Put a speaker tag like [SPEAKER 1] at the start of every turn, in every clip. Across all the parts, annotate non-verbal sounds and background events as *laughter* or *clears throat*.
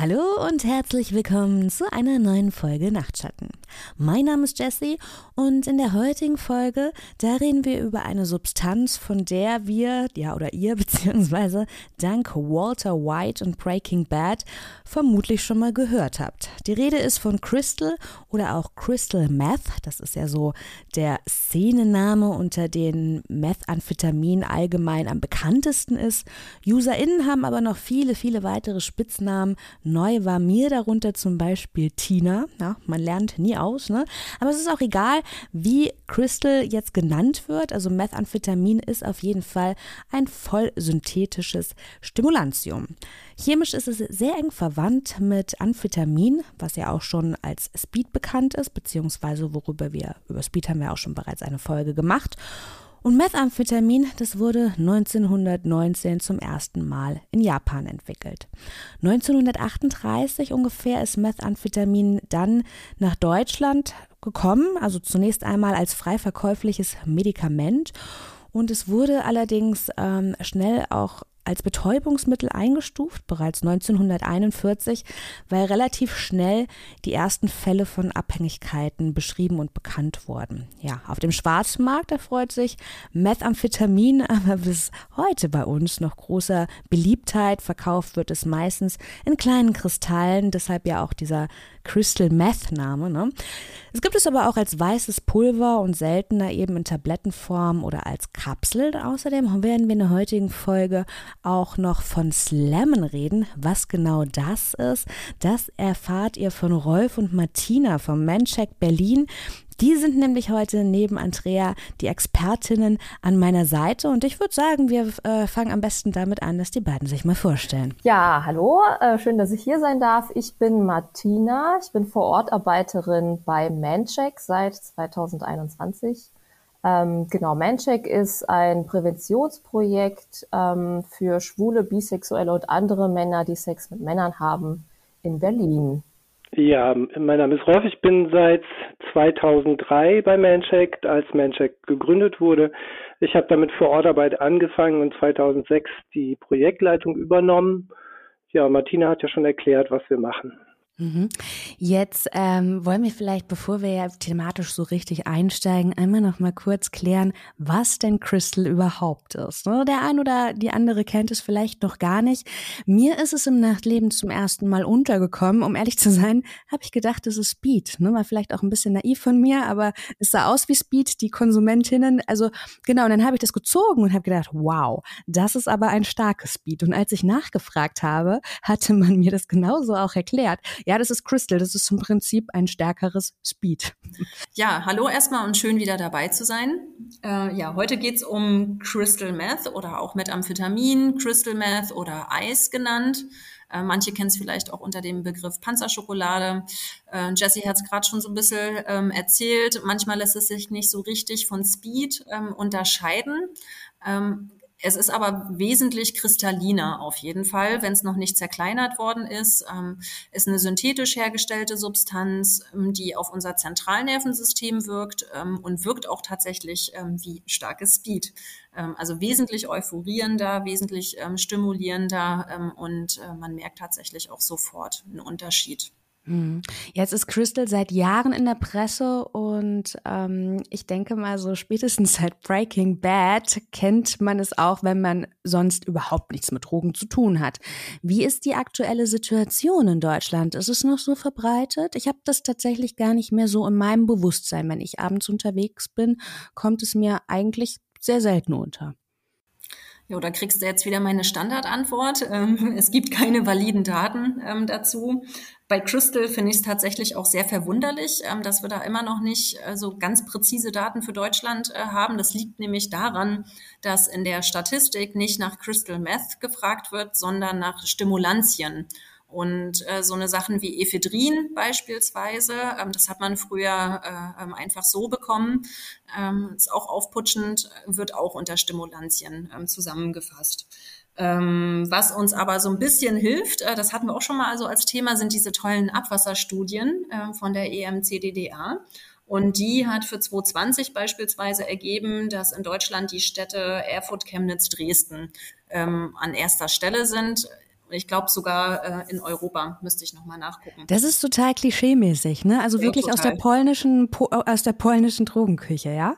[SPEAKER 1] Hallo und herzlich willkommen zu einer neuen Folge Nachtschatten. Mein Name ist Jessie und in der heutigen Folge, da reden wir über eine Substanz, von der wir, ja oder ihr, *laughs* beziehungsweise dank Walter White und Breaking Bad vermutlich schon mal gehört habt. Die Rede ist von Crystal oder auch Crystal Meth. Das ist ja so der Szenename, unter den Methamphetamin allgemein am bekanntesten ist. UserInnen haben aber noch viele, viele weitere Spitznamen. Neu war mir darunter zum Beispiel Tina. Ja, man lernt nie aus, ne? Aber es ist auch egal, wie Crystal jetzt genannt wird. Also Methamphetamin ist auf jeden Fall ein voll synthetisches Stimulantium. Chemisch ist es sehr eng verwandt mit Amphetamin, was ja auch schon als Speed bekannt ist, beziehungsweise worüber wir, über Speed haben wir auch schon bereits eine Folge gemacht. Und Methamphetamin, das wurde 1919 zum ersten Mal in Japan entwickelt. 1938 ungefähr ist Methamphetamin dann nach Deutschland gekommen, also zunächst einmal als frei verkäufliches Medikament. Und es wurde allerdings ähm, schnell auch als Betäubungsmittel eingestuft, bereits 1941, weil relativ schnell die ersten Fälle von Abhängigkeiten beschrieben und bekannt wurden. Ja, auf dem Schwarzmarkt erfreut sich Methamphetamin *laughs* aber bis heute bei uns noch großer Beliebtheit. Verkauft wird es meistens in kleinen Kristallen, deshalb ja auch dieser Crystal Meth Name. Ne? Es gibt es aber auch als weißes Pulver und seltener eben in Tablettenform oder als Kapsel. Außerdem werden wir in der heutigen Folge auch noch von Slammen reden. Was genau das ist, das erfahrt ihr von Rolf und Martina vom Mancheck Berlin. Die sind nämlich heute neben Andrea die Expertinnen an meiner Seite und ich würde sagen, wir äh, fangen am besten damit an, dass die beiden sich mal vorstellen.
[SPEAKER 2] Ja, hallo, äh, schön, dass ich hier sein darf. Ich bin Martina, ich bin Vorortarbeiterin bei Mancheck seit 2021. Ähm, genau, Mancheck ist ein Präventionsprojekt ähm, für schwule, bisexuelle und andere Männer, die Sex mit Männern haben in Berlin.
[SPEAKER 3] Ja, mein Name ist Rolf. Ich bin seit 2003 bei Mancheck, als Mancheck gegründet wurde. Ich habe damit vor Ortarbeit angefangen und 2006 die Projektleitung übernommen. Ja, Martina hat ja schon erklärt, was wir machen.
[SPEAKER 1] Mhm. Jetzt ähm, wollen wir vielleicht, bevor wir ja thematisch so richtig einsteigen, einmal noch mal kurz klären, was denn Crystal überhaupt ist. Ne? Der ein oder die andere kennt es vielleicht noch gar nicht. Mir ist es im Nachtleben zum ersten Mal untergekommen. Um ehrlich zu sein, habe ich gedacht, es ist Speed. Ne? War vielleicht auch ein bisschen naiv von mir, aber es sah aus wie Speed, die Konsumentinnen. Also genau, und dann habe ich das gezogen und habe gedacht, wow, das ist aber ein starkes Speed. Und als ich nachgefragt habe, hatte man mir das genauso auch erklärt. Ja, das ist Crystal. Das ist im Prinzip ein stärkeres Speed.
[SPEAKER 4] Ja, hallo erstmal und schön wieder dabei zu sein. Äh, ja, heute geht's um Crystal Meth oder auch Methamphetamin, Crystal Meth oder Eis genannt. Äh, manche kennen es vielleicht auch unter dem Begriff Panzerschokolade. Äh, Jesse hat es gerade schon so ein bisschen ähm, erzählt. Manchmal lässt es sich nicht so richtig von Speed ähm, unterscheiden. Ähm, es ist aber wesentlich kristalliner auf jeden Fall, wenn es noch nicht zerkleinert worden ist. Ähm, ist eine synthetisch hergestellte Substanz, ähm, die auf unser Zentralnervensystem wirkt ähm, und wirkt auch tatsächlich ähm, wie starkes Speed. Ähm, also wesentlich euphorierender, wesentlich ähm, stimulierender und äh, man merkt tatsächlich auch sofort einen Unterschied.
[SPEAKER 1] Mhm. Jetzt ist Crystal seit Jahren in der Presse und ähm, ich denke mal, so spätestens seit Breaking Bad kennt man es auch, wenn man sonst überhaupt nichts mit Drogen zu tun hat. Wie ist die aktuelle Situation in Deutschland? Ist es noch so verbreitet? Ich habe das tatsächlich gar nicht mehr so in meinem Bewusstsein. Wenn ich abends unterwegs bin, kommt es mir eigentlich sehr selten unter.
[SPEAKER 4] Ja, da kriegst du jetzt wieder meine Standardantwort. Ähm, es gibt keine validen Daten ähm, dazu. Bei Crystal finde ich es tatsächlich auch sehr verwunderlich, ähm, dass wir da immer noch nicht äh, so ganz präzise Daten für Deutschland äh, haben. Das liegt nämlich daran, dass in der Statistik nicht nach Crystal Meth gefragt wird, sondern nach Stimulantien. Und äh, so eine Sachen wie Ephedrin beispielsweise, ähm, das hat man früher äh, ähm, einfach so bekommen, ähm, ist auch aufputschend, wird auch unter Stimulantien ähm, zusammengefasst. Ähm, was uns aber so ein bisschen hilft, äh, das hatten wir auch schon mal also als Thema, sind diese tollen Abwasserstudien äh, von der EMCDDA. Und die hat für 2020 beispielsweise ergeben, dass in Deutschland die Städte Erfurt, Chemnitz, Dresden ähm, an erster Stelle sind. Ich glaube sogar äh, in Europa müsste ich nochmal nachgucken.
[SPEAKER 1] Das ist total klischeemäßig, ne? Also wirklich ja, aus der polnischen aus der polnischen Drogenküche, ja?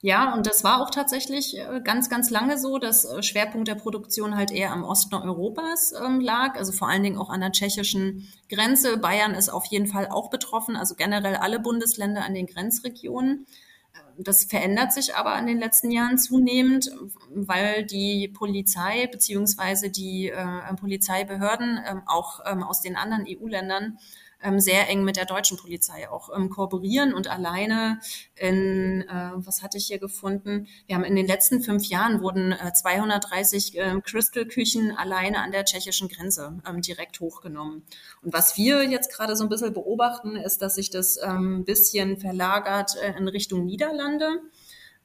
[SPEAKER 4] Ja, und das war auch tatsächlich äh, ganz, ganz lange so, dass äh, Schwerpunkt der Produktion halt eher am Osten Europas ähm, lag, also vor allen Dingen auch an der tschechischen Grenze. Bayern ist auf jeden Fall auch betroffen, also generell alle Bundesländer an den Grenzregionen. Äh, das verändert sich aber in den letzten Jahren zunehmend, weil die Polizei beziehungsweise die äh, Polizeibehörden äh, auch ähm, aus den anderen EU-Ländern ähm, sehr eng mit der deutschen Polizei auch ähm, kooperieren und alleine in, äh, was hatte ich hier gefunden? Wir haben in den letzten fünf Jahren wurden äh, 230 äh, Crystal-Küchen alleine an der tschechischen Grenze ähm, direkt hochgenommen. Und was wir jetzt gerade so ein bisschen beobachten, ist, dass sich das ähm, bisschen verlagert äh, in Richtung Niederlande.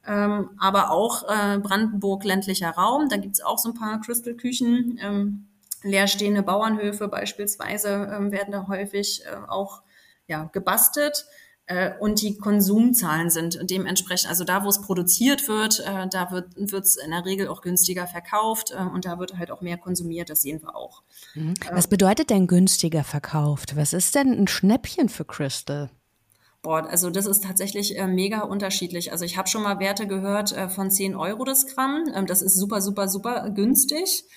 [SPEAKER 4] Ähm, aber auch äh, Brandenburg ländlicher Raum. Da gibt's auch so ein paar Crystal-Küchen. Ähm, leerstehende Bauernhöfe beispielsweise ähm, werden da häufig äh, auch ja, gebastelt. Äh, und die Konsumzahlen sind dementsprechend, also da, wo es produziert wird, äh, da wird es in der Regel auch günstiger verkauft äh, und da wird halt auch mehr konsumiert, das sehen wir auch.
[SPEAKER 1] Mhm. Was bedeutet denn günstiger verkauft? Was ist denn ein Schnäppchen für Crystal?
[SPEAKER 4] Boah, also das ist tatsächlich äh, mega unterschiedlich. Also ich habe schon mal Werte gehört äh, von 10 Euro das Gramm. Ähm, das ist super, super, super günstig ähm,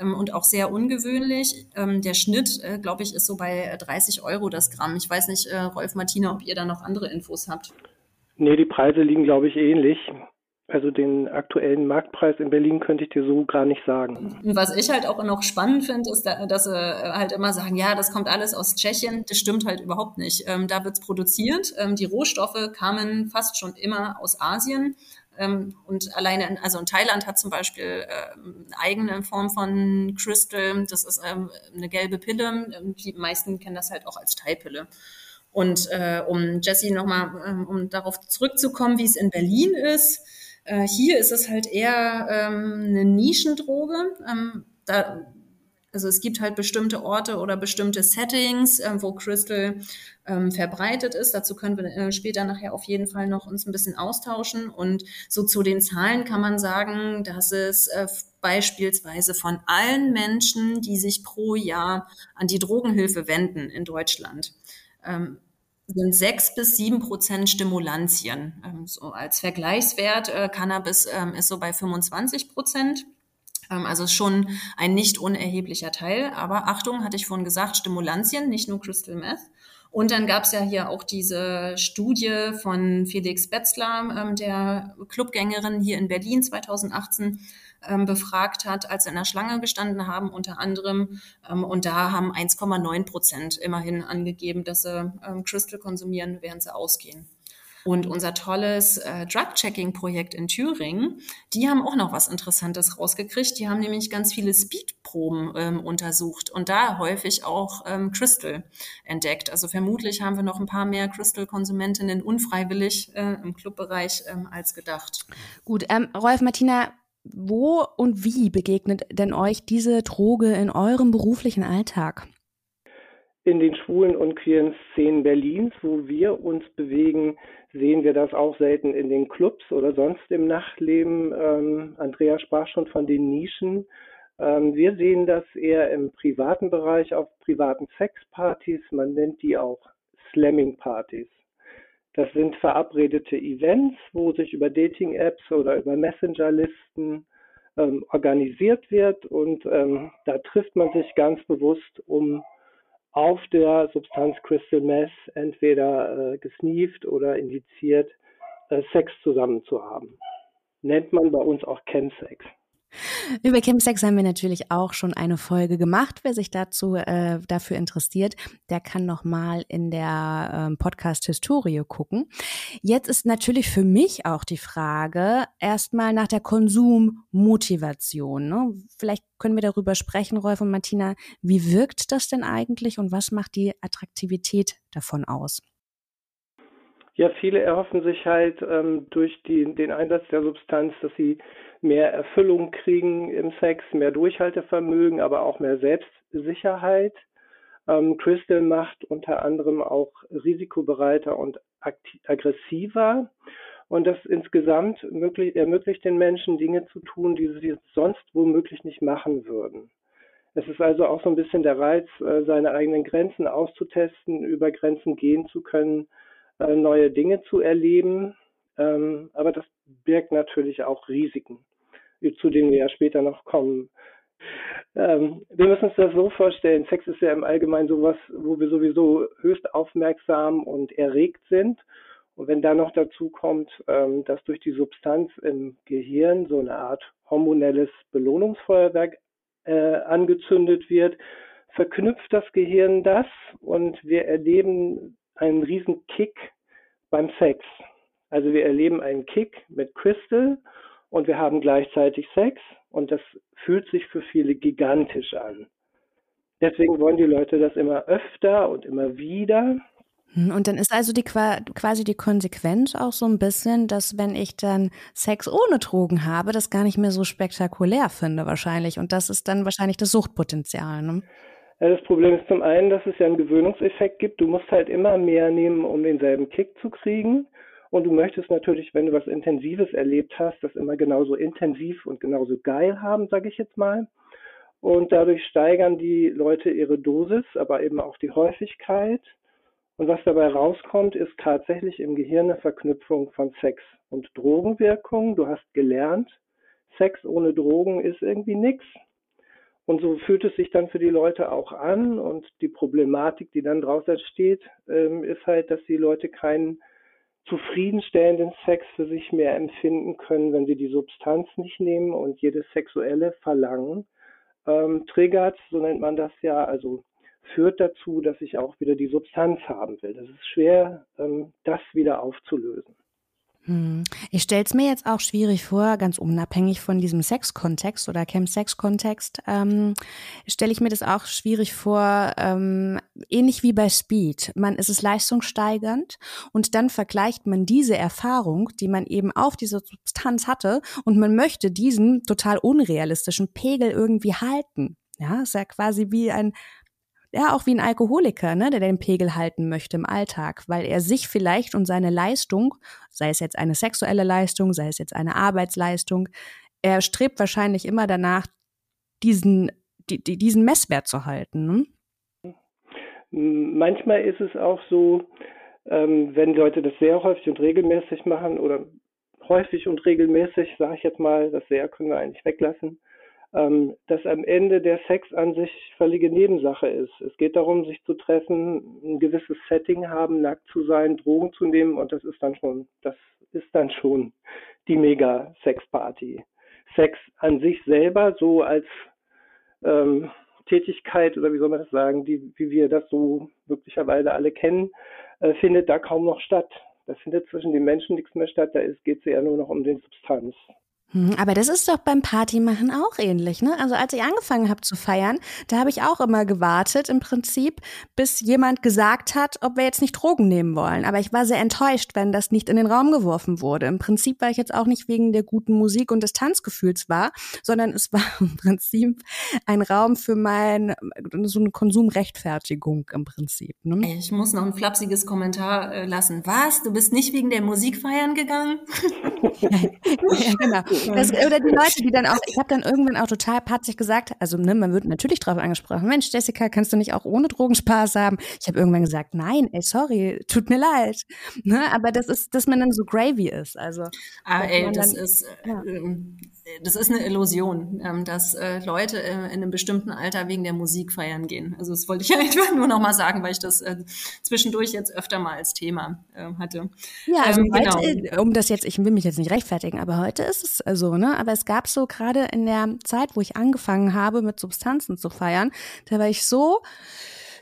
[SPEAKER 4] und auch sehr ungewöhnlich. Ähm, der Schnitt, äh, glaube ich, ist so bei 30 Euro das Gramm. Ich weiß nicht, äh, Rolf Martina, ob ihr da noch andere Infos habt.
[SPEAKER 3] Nee, die Preise liegen, glaube ich, ähnlich. Also den aktuellen Marktpreis in Berlin könnte ich dir so gar nicht sagen.
[SPEAKER 4] Was ich halt auch noch spannend finde, ist, dass sie halt immer sagen, ja, das kommt alles aus Tschechien. Das stimmt halt überhaupt nicht. Ähm, da wird's produziert. Ähm, die Rohstoffe kamen fast schon immer aus Asien. Ähm, und alleine, in, also in Thailand hat zum Beispiel eine eigene Form von Crystal. Das ist ähm, eine gelbe Pille. Ähm, die meisten kennen das halt auch als Thai-Pille. Und äh, um Jesse nochmal, ähm, um darauf zurückzukommen, wie es in Berlin ist, äh, hier ist es halt eher ähm, eine Nischendroge. Ähm, da, also es gibt halt bestimmte Orte oder bestimmte Settings, äh, wo Crystal ähm, verbreitet ist. Dazu können wir äh, später nachher auf jeden Fall noch uns ein bisschen austauschen. Und so zu den Zahlen kann man sagen, dass es äh, beispielsweise von allen Menschen, die sich pro Jahr an die Drogenhilfe wenden in Deutschland, ähm, sind sechs bis sieben Prozent Stimulantien. Ähm, so als Vergleichswert äh, Cannabis ähm, ist so bei 25 Prozent. Ähm, also schon ein nicht unerheblicher Teil. Aber Achtung, hatte ich vorhin gesagt, Stimulantien, nicht nur Crystal Meth. Und dann gab es ja hier auch diese Studie von Felix Betzler, ähm, der Clubgängerin hier in Berlin 2018 ähm, befragt hat, als sie in der Schlange gestanden haben, unter anderem. Und da haben 1,9 Prozent immerhin angegeben, dass sie Crystal konsumieren, während sie ausgehen. Und unser tolles äh, Drug-Checking-Projekt in Thüringen, die haben auch noch was Interessantes rausgekriegt. Die haben nämlich ganz viele Speedproben ähm, untersucht und da häufig auch ähm, Crystal entdeckt. Also vermutlich haben wir noch ein paar mehr Crystal-Konsumentinnen unfreiwillig äh, im Clubbereich ähm, als gedacht.
[SPEAKER 1] Gut, ähm, Rolf, Martina, wo und wie begegnet denn euch diese Droge in eurem beruflichen Alltag?
[SPEAKER 3] In den schwulen und queeren Szenen Berlins, wo wir uns bewegen, sehen wir das auch selten in den Clubs oder sonst im Nachtleben. Ähm, Andrea sprach schon von den Nischen. Ähm, wir sehen das eher im privaten Bereich auf privaten Sexpartys. Man nennt die auch Slamming-Partys. Das sind verabredete Events, wo sich über Dating-Apps oder über Messenger-Listen ähm, organisiert wird und ähm, da trifft man sich ganz bewusst, um auf der Substanz Crystal Meth entweder äh, gesneeft oder indiziert äh, Sex zusammen zu haben. Nennt man bei uns auch Chemsex.
[SPEAKER 1] Über Chemsex haben wir natürlich auch schon eine Folge gemacht. Wer sich dazu äh, dafür interessiert, der kann noch mal in der ähm, Podcast Historie gucken. Jetzt ist natürlich für mich auch die Frage erstmal nach der Konsummotivation. Ne? Vielleicht können wir darüber sprechen, Rolf und Martina. Wie wirkt das denn eigentlich und was macht die Attraktivität davon aus?
[SPEAKER 3] Ja, viele erhoffen sich halt ähm, durch die, den Einsatz der Substanz, dass sie mehr Erfüllung kriegen im Sex, mehr Durchhaltevermögen, aber auch mehr Selbstsicherheit. Ähm, Crystal macht unter anderem auch risikobereiter und aggressiver und das insgesamt möglich, ermöglicht den Menschen Dinge zu tun, die sie sonst womöglich nicht machen würden. Es ist also auch so ein bisschen der Reiz, äh, seine eigenen Grenzen auszutesten, über Grenzen gehen zu können, äh, neue Dinge zu erleben. Ähm, aber das birgt natürlich auch Risiken, zu denen wir ja später noch kommen. Ähm, wir müssen uns das so vorstellen, Sex ist ja im Allgemeinen sowas, wo wir sowieso höchst aufmerksam und erregt sind. Und wenn da noch dazu kommt, ähm, dass durch die Substanz im Gehirn so eine Art hormonelles Belohnungsfeuerwerk äh, angezündet wird, verknüpft das Gehirn das und wir erleben einen riesen Kick beim Sex. Also wir erleben einen Kick mit Crystal und wir haben gleichzeitig Sex und das fühlt sich für viele gigantisch an. Deswegen wollen die Leute das immer öfter und immer wieder.
[SPEAKER 1] Hm, und dann ist also die quasi die Konsequenz auch so ein bisschen, dass wenn ich dann Sex ohne Drogen habe, das gar nicht mehr so spektakulär finde wahrscheinlich. Und das ist dann wahrscheinlich das Suchtpotenzial. Ne?
[SPEAKER 3] Ja, das Problem ist zum einen, dass es ja einen Gewöhnungseffekt gibt. Du musst halt immer mehr nehmen, um denselben Kick zu kriegen. Und du möchtest natürlich, wenn du was Intensives erlebt hast, das immer genauso intensiv und genauso geil haben, sage ich jetzt mal. Und dadurch steigern die Leute ihre Dosis, aber eben auch die Häufigkeit. Und was dabei rauskommt, ist tatsächlich im Gehirn eine Verknüpfung von Sex und Drogenwirkung. Du hast gelernt, Sex ohne Drogen ist irgendwie nichts. Und so fühlt es sich dann für die Leute auch an. Und die Problematik, die dann daraus entsteht, ähm, ist halt, dass die Leute keinen zufriedenstellenden Sex für sich mehr empfinden können, wenn sie die Substanz nicht nehmen und jedes sexuelle Verlangen ähm, triggert, so nennt man das ja, also führt dazu, dass ich auch wieder die Substanz haben will. Das ist schwer, ähm, das wieder aufzulösen.
[SPEAKER 1] Hm. Ich stelle es mir jetzt auch schwierig vor, ganz unabhängig von diesem Sex-Kontext oder Camp-Sex-Kontext, ähm, stelle ich mir das auch schwierig vor, ähm, ähnlich wie bei Speed. Man ist es leistungssteigernd und dann vergleicht man diese Erfahrung, die man eben auf dieser Substanz hatte und man möchte diesen total unrealistischen Pegel irgendwie halten. Ja, ist ja quasi wie ein ja auch wie ein Alkoholiker, ne, der den Pegel halten möchte im Alltag, weil er sich vielleicht und seine Leistung, sei es jetzt eine sexuelle Leistung, sei es jetzt eine Arbeitsleistung, er strebt wahrscheinlich immer danach, diesen, die, diesen Messwert zu halten. Ne?
[SPEAKER 3] Manchmal ist es auch so, ähm, wenn Leute das sehr häufig und regelmäßig machen oder häufig und regelmäßig, sage ich jetzt mal, das sehr können wir eigentlich weglassen, dass am Ende der Sex an sich völlige Nebensache ist. Es geht darum, sich zu treffen, ein gewisses Setting haben, nackt zu sein, Drogen zu nehmen und das ist dann schon, das ist dann schon die Mega-Sex-Party. Sex an sich selber so als ähm, Tätigkeit oder wie soll man das sagen, die, wie wir das so möglicherweise alle kennen, äh, findet da kaum noch statt. Da findet zwischen den Menschen nichts mehr statt, da geht es eher nur noch um den Substanz.
[SPEAKER 1] Hm, aber das ist doch beim Partymachen auch ähnlich, ne? Also als ich angefangen habe zu feiern, da habe ich auch immer gewartet im Prinzip, bis jemand gesagt hat, ob wir jetzt nicht Drogen nehmen wollen. Aber ich war sehr enttäuscht, wenn das nicht in den Raum geworfen wurde. Im Prinzip war ich jetzt auch nicht wegen der guten Musik und des Tanzgefühls war, sondern es war *laughs* im Prinzip ein Raum für mein so eine Konsumrechtfertigung im Prinzip.
[SPEAKER 4] Ne? Ich muss noch ein flapsiges Kommentar äh, lassen. Was? Du bist nicht wegen der Musik feiern gegangen? *laughs* *laughs*
[SPEAKER 1] ja, genau. Das, oder die Leute, die dann auch, ich habe dann irgendwann auch total patzig gesagt, also ne, man wird natürlich drauf angesprochen, Mensch, Jessica, kannst du nicht auch ohne Drogen Spaß haben? Ich habe irgendwann gesagt, nein, ey, sorry, tut mir leid. Ne, aber das ist, dass man dann so gravy ist. Also,
[SPEAKER 4] ah, ey, das dann, ist, ja. Ähm, das ist eine Illusion, ähm, dass äh, Leute äh, in einem bestimmten Alter wegen der Musik feiern gehen. Also das wollte ich *laughs* einfach nur noch mal sagen, weil ich das äh, zwischendurch jetzt öfter mal als Thema hatte.
[SPEAKER 1] Ja, also ähm, heute, genau. um das jetzt, ich will mich jetzt nicht rechtfertigen, aber heute ist es so, ne? Aber es gab so gerade in der Zeit, wo ich angefangen habe, mit Substanzen zu feiern, da war ich so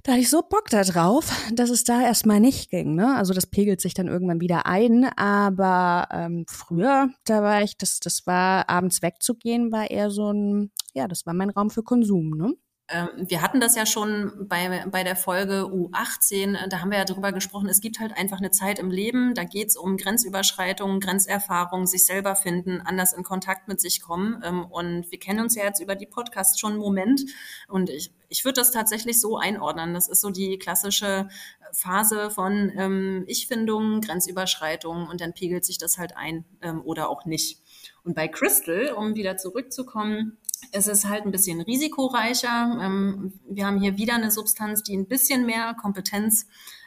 [SPEAKER 1] da hatte ich so Bock da drauf, dass es da erstmal nicht ging. Ne? Also das pegelt sich dann irgendwann wieder ein. Aber ähm, früher, da war ich, das, das war abends wegzugehen, war eher so ein, ja, das war mein Raum für Konsum, ne?
[SPEAKER 4] Ähm, wir hatten das ja schon bei, bei der Folge U18, da haben wir ja darüber gesprochen, es gibt halt einfach eine Zeit im Leben, da geht es um Grenzüberschreitungen, Grenzerfahrung, sich selber finden, anders in Kontakt mit sich kommen. Ähm, und wir kennen uns ja jetzt über die Podcasts schon einen Moment. Und ich, ich würde das tatsächlich so einordnen. Das ist so die klassische Phase von ähm, Ich-Findung, Grenzüberschreitung und dann pegelt sich das halt ein ähm, oder auch nicht. Und bei Crystal, um wieder zurückzukommen, es ist halt ein bisschen risikoreicher. Ähm, wir haben hier wieder eine Substanz, die ein bisschen mehr Kompetenz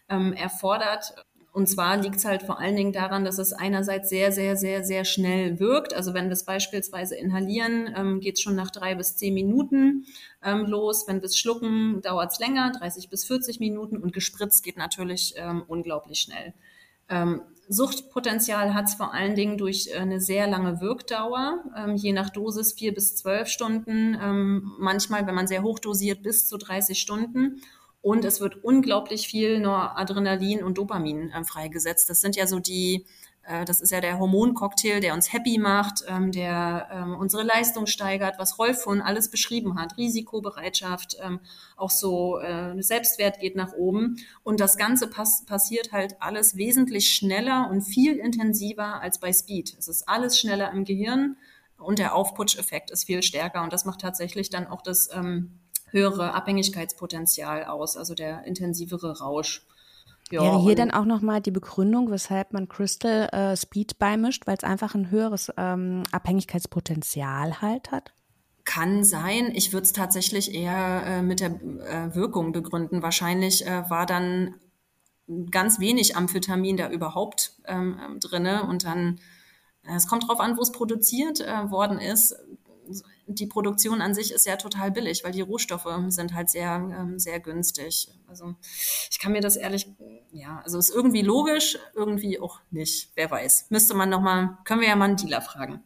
[SPEAKER 4] ähm, erfordert. Und zwar liegt es halt vor allen Dingen daran, dass es einerseits sehr, sehr, sehr, sehr schnell wirkt. Also wenn wir es beispielsweise inhalieren, ähm, geht es schon nach drei bis zehn Minuten ähm, los. Wenn wir es schlucken, dauert es länger, 30 bis 40 Minuten. Und gespritzt geht natürlich ähm, unglaublich schnell. Ähm, Suchtpotenzial hat es vor allen Dingen durch äh, eine sehr lange Wirkdauer, ähm, je nach Dosis vier bis zwölf Stunden, ähm, manchmal, wenn man sehr hoch dosiert, bis zu 30 Stunden. Und es wird unglaublich viel Noradrenalin und Dopamin äh, freigesetzt. Das sind ja so die das ist ja der Hormoncocktail, der uns happy macht, ähm, der ähm, unsere Leistung steigert, was Rolf von alles beschrieben hat. Risikobereitschaft, ähm, auch so äh, Selbstwert geht nach oben. Und das Ganze pass passiert halt alles wesentlich schneller und viel intensiver als bei Speed. Es ist alles schneller im Gehirn und der Aufputscheffekt ist viel stärker. Und das macht tatsächlich dann auch das höhere Abhängigkeitspotenzial aus, also der intensivere Rausch.
[SPEAKER 1] Ja, Wäre hier dann auch nochmal die Begründung, weshalb man Crystal äh, Speed beimischt, weil es einfach ein höheres ähm, Abhängigkeitspotenzial halt hat?
[SPEAKER 4] Kann sein. Ich würde es tatsächlich eher äh, mit der äh, Wirkung begründen. Wahrscheinlich äh, war dann ganz wenig Amphetamin da überhaupt ähm, drinne und dann äh, es kommt drauf an, wo es produziert äh, worden ist die Produktion an sich ist ja total billig, weil die Rohstoffe sind halt sehr, ähm, sehr günstig. Also ich kann mir das ehrlich, ja, also ist irgendwie logisch, irgendwie auch nicht. Wer weiß. Müsste man nochmal, können wir ja mal einen Dealer fragen.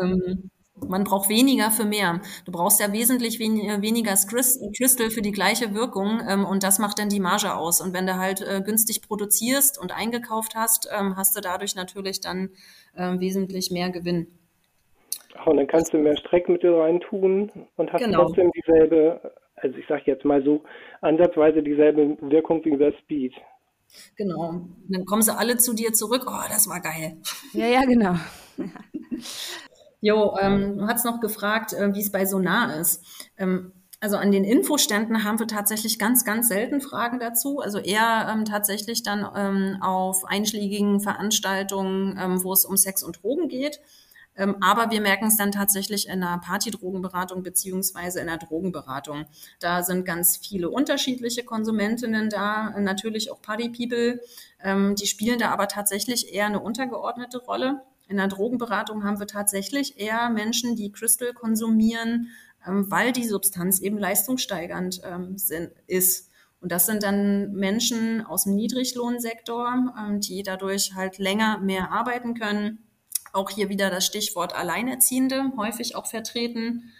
[SPEAKER 4] Ähm, man braucht weniger für mehr. Du brauchst ja wesentlich wen weniger Crystal für die gleiche Wirkung ähm, und das macht dann die Marge aus. Und wenn du halt äh, günstig produzierst und eingekauft hast, ähm, hast du dadurch natürlich dann äh, wesentlich mehr Gewinn.
[SPEAKER 3] Und dann kannst du mehr Streckmittel reintun und hast genau. trotzdem dieselbe, also ich sage jetzt mal so, ansatzweise dieselbe Wirkung wie über Speed.
[SPEAKER 4] Genau. Dann kommen sie alle zu dir zurück. Oh, das war geil.
[SPEAKER 1] Ja, ja, genau.
[SPEAKER 4] jo, ähm, du hast noch gefragt, äh, wie es bei Sonar ist. Ähm, also an den Infoständen haben wir tatsächlich ganz, ganz selten Fragen dazu. Also eher ähm, tatsächlich dann ähm, auf einschlägigen Veranstaltungen, ähm, wo es um Sex und Drogen geht. Ähm, aber wir merken es dann tatsächlich in einer Partydrogenberatung beziehungsweise in einer Drogenberatung. Da sind ganz viele unterschiedliche Konsumentinnen da, natürlich auch Party-People. Ähm, die spielen da aber tatsächlich eher eine untergeordnete Rolle. In der Drogenberatung haben wir tatsächlich eher Menschen, die Crystal konsumieren, ähm, weil die Substanz eben leistungssteigernd ist. Und das sind dann Menschen aus dem Niedriglohnsektor, die dadurch halt länger mehr arbeiten können, auch hier wieder das Stichwort Alleinerziehende häufig auch vertreten.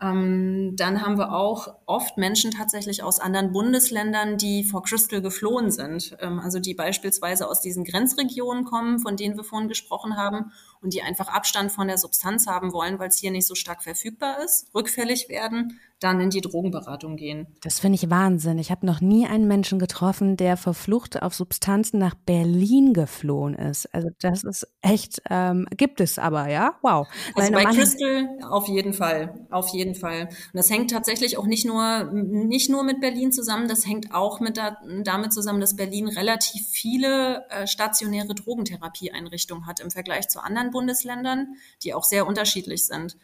[SPEAKER 4] Ähm, dann haben wir auch oft Menschen tatsächlich aus anderen Bundesländern, die vor Crystal geflohen sind. Ähm, also die beispielsweise aus diesen Grenzregionen kommen, von denen wir vorhin gesprochen haben und die einfach Abstand von der Substanz haben wollen, weil es hier nicht so stark verfügbar ist, rückfällig werden dann in die Drogenberatung gehen.
[SPEAKER 1] Das finde ich Wahnsinn. Ich habe noch nie einen Menschen getroffen, der vor Flucht auf Substanzen nach Berlin geflohen ist. Also das ist echt, ähm, gibt es aber, ja? Wow.
[SPEAKER 4] Also bei Crystal auf jeden Fall, auf jeden Fall. Und das hängt tatsächlich auch nicht nur, nicht nur mit Berlin zusammen, das hängt auch mit da, damit zusammen, dass Berlin relativ viele äh, stationäre Drogentherapieeinrichtungen hat im Vergleich zu anderen Bundesländern, die auch sehr unterschiedlich sind.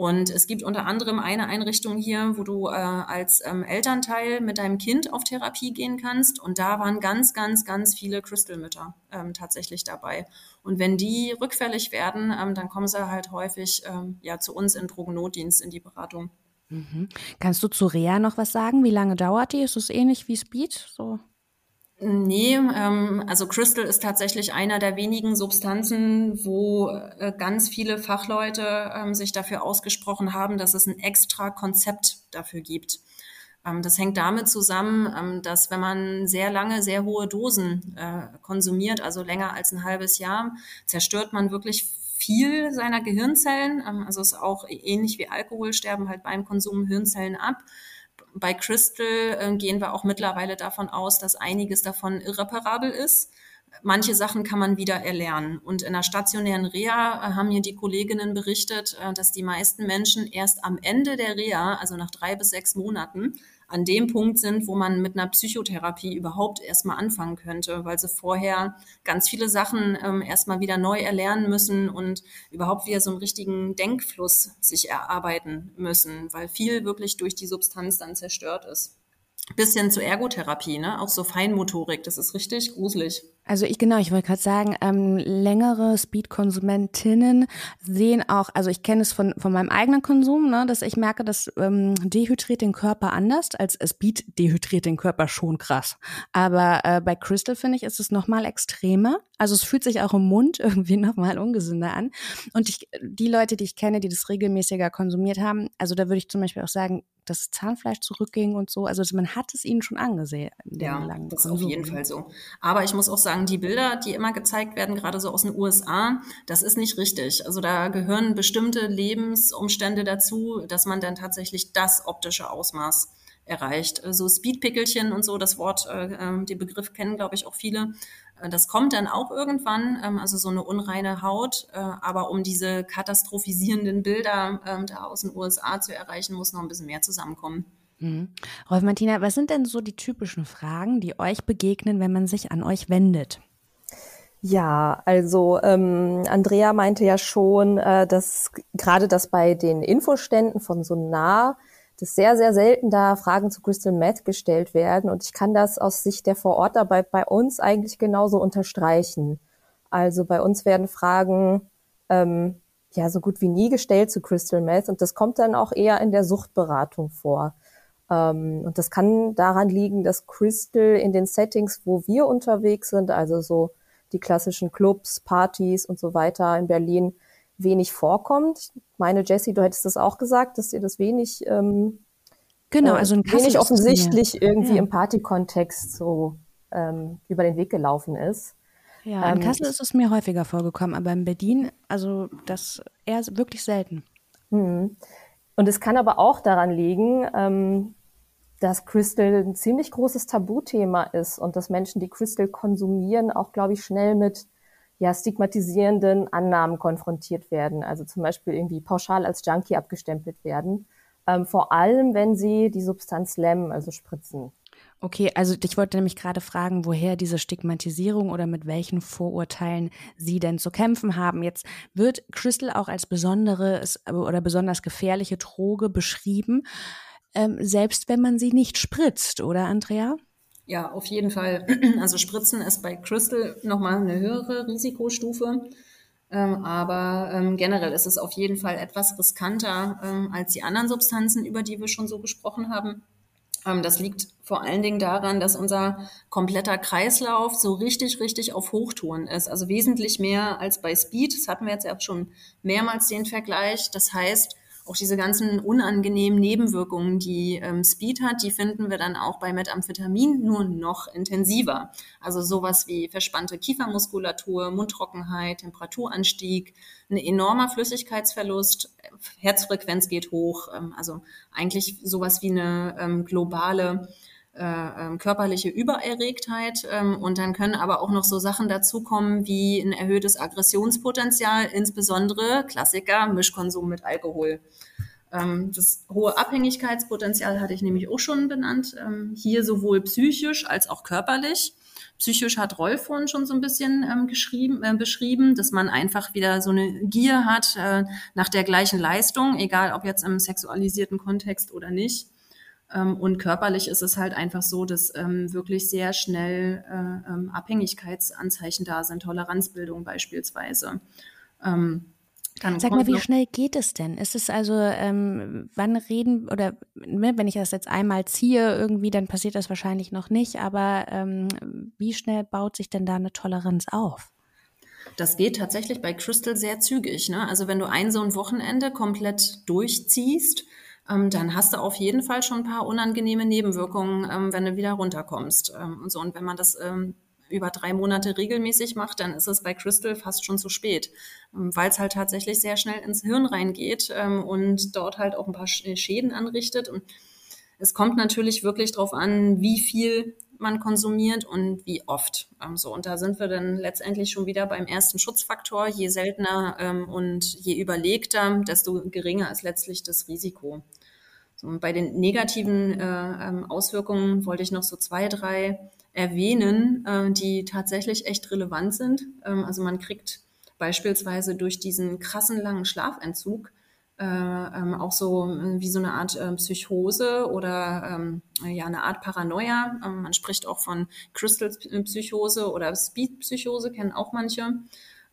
[SPEAKER 4] Und es gibt unter anderem eine Einrichtung hier, wo du äh, als ähm, Elternteil mit deinem Kind auf Therapie gehen kannst. Und da waren ganz, ganz, ganz viele Crystal-Mütter ähm, tatsächlich dabei. Und wenn die rückfällig werden, ähm, dann kommen sie halt häufig ähm, ja zu uns in Drogennotdienst in die Beratung.
[SPEAKER 1] Mhm. Kannst du zu Rea noch was sagen? Wie lange dauert die? Ist es ähnlich wie Speed? So?
[SPEAKER 4] Nee, ähm, also Crystal ist tatsächlich einer der wenigen Substanzen, wo äh, ganz viele Fachleute ähm, sich dafür ausgesprochen haben, dass es ein extra Konzept dafür gibt. Ähm, das hängt damit zusammen, ähm, dass wenn man sehr lange, sehr hohe Dosen äh, konsumiert, also länger als ein halbes Jahr, zerstört man wirklich viel seiner Gehirnzellen. Ähm, also es ist auch ähnlich wie Alkohol, sterben halt beim Konsum Hirnzellen ab. Bei Crystal äh, gehen wir auch mittlerweile davon aus, dass einiges davon irreparabel ist. Manche Sachen kann man wieder erlernen. Und in der stationären Reha äh, haben mir die Kolleginnen berichtet, äh, dass die meisten Menschen erst am Ende der Reha, also nach drei bis sechs Monaten, an dem Punkt sind, wo man mit einer Psychotherapie überhaupt erstmal anfangen könnte, weil sie vorher ganz viele Sachen ähm, erstmal wieder neu erlernen müssen und überhaupt wieder so einen richtigen Denkfluss sich erarbeiten müssen, weil viel wirklich durch die Substanz dann zerstört ist. Bisschen zur Ergotherapie, ne? Auch so Feinmotorik, das ist richtig gruselig.
[SPEAKER 1] Also ich genau, ich wollte gerade sagen, ähm, längere Speed-Konsumentinnen sehen auch, also ich kenne es von, von meinem eigenen Konsum, ne, dass ich merke, dass ähm, dehydriert den Körper anders als Speed dehydriert den Körper schon krass. Aber äh, bei Crystal finde ich, ist es nochmal extremer. Also es fühlt sich auch im Mund *laughs* irgendwie nochmal ungesünder an. Und ich, die Leute, die ich kenne, die das regelmäßiger konsumiert haben, also da würde ich zum Beispiel auch sagen, dass Zahnfleisch zurückging und so. Also man hat es ihnen schon angesehen.
[SPEAKER 4] Ja, das ist auf jeden Fall so. Aber ich muss auch sagen, die Bilder, die immer gezeigt werden, gerade so aus den USA, das ist nicht richtig. Also da gehören bestimmte Lebensumstände dazu, dass man dann tatsächlich das optische Ausmaß erreicht. So Speedpickelchen und so, das Wort, äh, ähm, den Begriff kennen, glaube ich, auch viele. Äh, das kommt dann auch irgendwann, ähm, also so eine unreine Haut. Äh, aber um diese katastrophisierenden Bilder ähm, da aus den USA zu erreichen, muss noch ein bisschen mehr zusammenkommen.
[SPEAKER 1] Mhm. Rolf Martina, was sind denn so die typischen Fragen, die euch begegnen, wenn man sich an euch wendet?
[SPEAKER 2] Ja, also ähm, Andrea meinte ja schon, äh, dass gerade das bei den Infoständen von so nah dass sehr, sehr selten da Fragen zu Crystal Meth gestellt werden. Und ich kann das aus Sicht der Vorortarbeit bei uns eigentlich genauso unterstreichen. Also bei uns werden Fragen ähm, ja so gut wie nie gestellt zu Crystal Meth und das kommt dann auch eher in der Suchtberatung vor. Ähm, und das kann daran liegen, dass Crystal in den Settings, wo wir unterwegs sind, also so die klassischen Clubs, Partys und so weiter in Berlin, wenig vorkommt. Ich meine, Jessie, du hättest das auch gesagt, dass dir das wenig, ähm,
[SPEAKER 1] genau, also
[SPEAKER 2] äh, wenig offensichtlich irgendwie ja. im Partykontext so ähm, über den Weg gelaufen ist.
[SPEAKER 1] Ja, in ähm, Kassel ist es mir häufiger vorgekommen, aber in Berlin, also das eher wirklich selten.
[SPEAKER 2] Mhm. Und es kann aber auch daran liegen, ähm, dass Crystal ein ziemlich großes Tabuthema ist und dass Menschen, die Crystal konsumieren, auch, glaube ich, schnell mit ja, stigmatisierenden Annahmen konfrontiert werden. Also zum Beispiel irgendwie pauschal als Junkie abgestempelt werden. Ähm, vor allem, wenn sie die Substanz lemmen, also spritzen.
[SPEAKER 1] Okay, also ich wollte nämlich gerade fragen, woher diese Stigmatisierung oder mit welchen Vorurteilen Sie denn zu kämpfen haben. Jetzt wird Crystal auch als besonderes oder besonders gefährliche Droge beschrieben, ähm, selbst wenn man sie nicht spritzt, oder Andrea?
[SPEAKER 4] Ja, auf jeden Fall. *clears throat* Also Spritzen ist bei Crystal nochmal eine höhere Risikostufe. Ähm, aber ähm, generell ist es auf jeden Fall etwas riskanter ähm, als die anderen Substanzen, über die wir schon so gesprochen haben. Ähm, das liegt vor allen Dingen daran, dass unser kompletter Kreislauf so richtig, richtig auf Hochtouren ist. Also wesentlich mehr als bei Speed. Das hatten wir jetzt ja schon mehrmals den Vergleich. Das heißt, auch diese ganzen unangenehmen Nebenwirkungen, die ähm, Speed hat, die finden wir dann auch bei Methamphetamin nur noch intensiver. Also sowas wie verspannte Kiefermuskulatur, Mundtrockenheit, Temperaturanstieg, ein enormer Flüssigkeitsverlust, Herzfrequenz geht hoch, ähm, also eigentlich sowas wie eine ähm, globale äh, ähm, körperliche Übererregtheit. Ähm, und dann können aber auch noch so Sachen dazukommen wie ein erhöhtes Aggressionspotenzial, insbesondere Klassiker, Mischkonsum mit Alkohol. Ähm, das hohe Abhängigkeitspotenzial hatte ich nämlich auch schon benannt. Hier sowohl psychisch als auch körperlich. Psychisch hat Rolf vorhin schon so ein bisschen geschrieben, äh, beschrieben, dass man einfach wieder so eine Gier hat äh, nach der gleichen Leistung, egal ob jetzt im sexualisierten Kontext oder nicht. Ähm, und körperlich ist es halt einfach so, dass ähm, wirklich sehr schnell äh, ähm, Abhängigkeitsanzeichen da sind, Toleranzbildung beispielsweise.
[SPEAKER 1] Sag mal, wie schnell geht es denn? Ist es also, ähm, wann reden oder ne, wenn ich das jetzt einmal ziehe, irgendwie, dann passiert das wahrscheinlich noch nicht, aber ähm, wie schnell baut sich denn da eine Toleranz auf?
[SPEAKER 4] Das geht tatsächlich bei Crystal sehr zügig. Ne? Also wenn du ein so ein Wochenende komplett durchziehst, ähm, dann hast du auf jeden Fall schon ein paar unangenehme Nebenwirkungen, ähm, wenn du wieder runterkommst. Ähm, und so. Und wenn man das ähm, über drei Monate regelmäßig macht, dann ist es bei Crystal fast schon zu spät, ähm, weil es halt tatsächlich sehr schnell ins Hirn reingeht ähm, und dort halt auch ein paar Schäden anrichtet. Und Es kommt natürlich wirklich darauf an, wie viel man konsumiert und wie oft. So, und da sind wir dann letztendlich schon wieder beim ersten Schutzfaktor. Je seltener und je überlegter, desto geringer ist letztlich das Risiko. Und bei den negativen äh, ähm, Auswirkungen wollte ich noch so zwei, drei erwähnen, äh, die tatsächlich echt relevant sind. Ähm, also man kriegt beispielsweise durch diesen krassen langen Schlafentzug äh, ähm, auch so äh, wie so eine Art äh, Psychose oder ähm, ja eine Art Paranoia. Ähm, man spricht auch von Crystal-Psychose oder Speed-Psychose, kennen auch manche.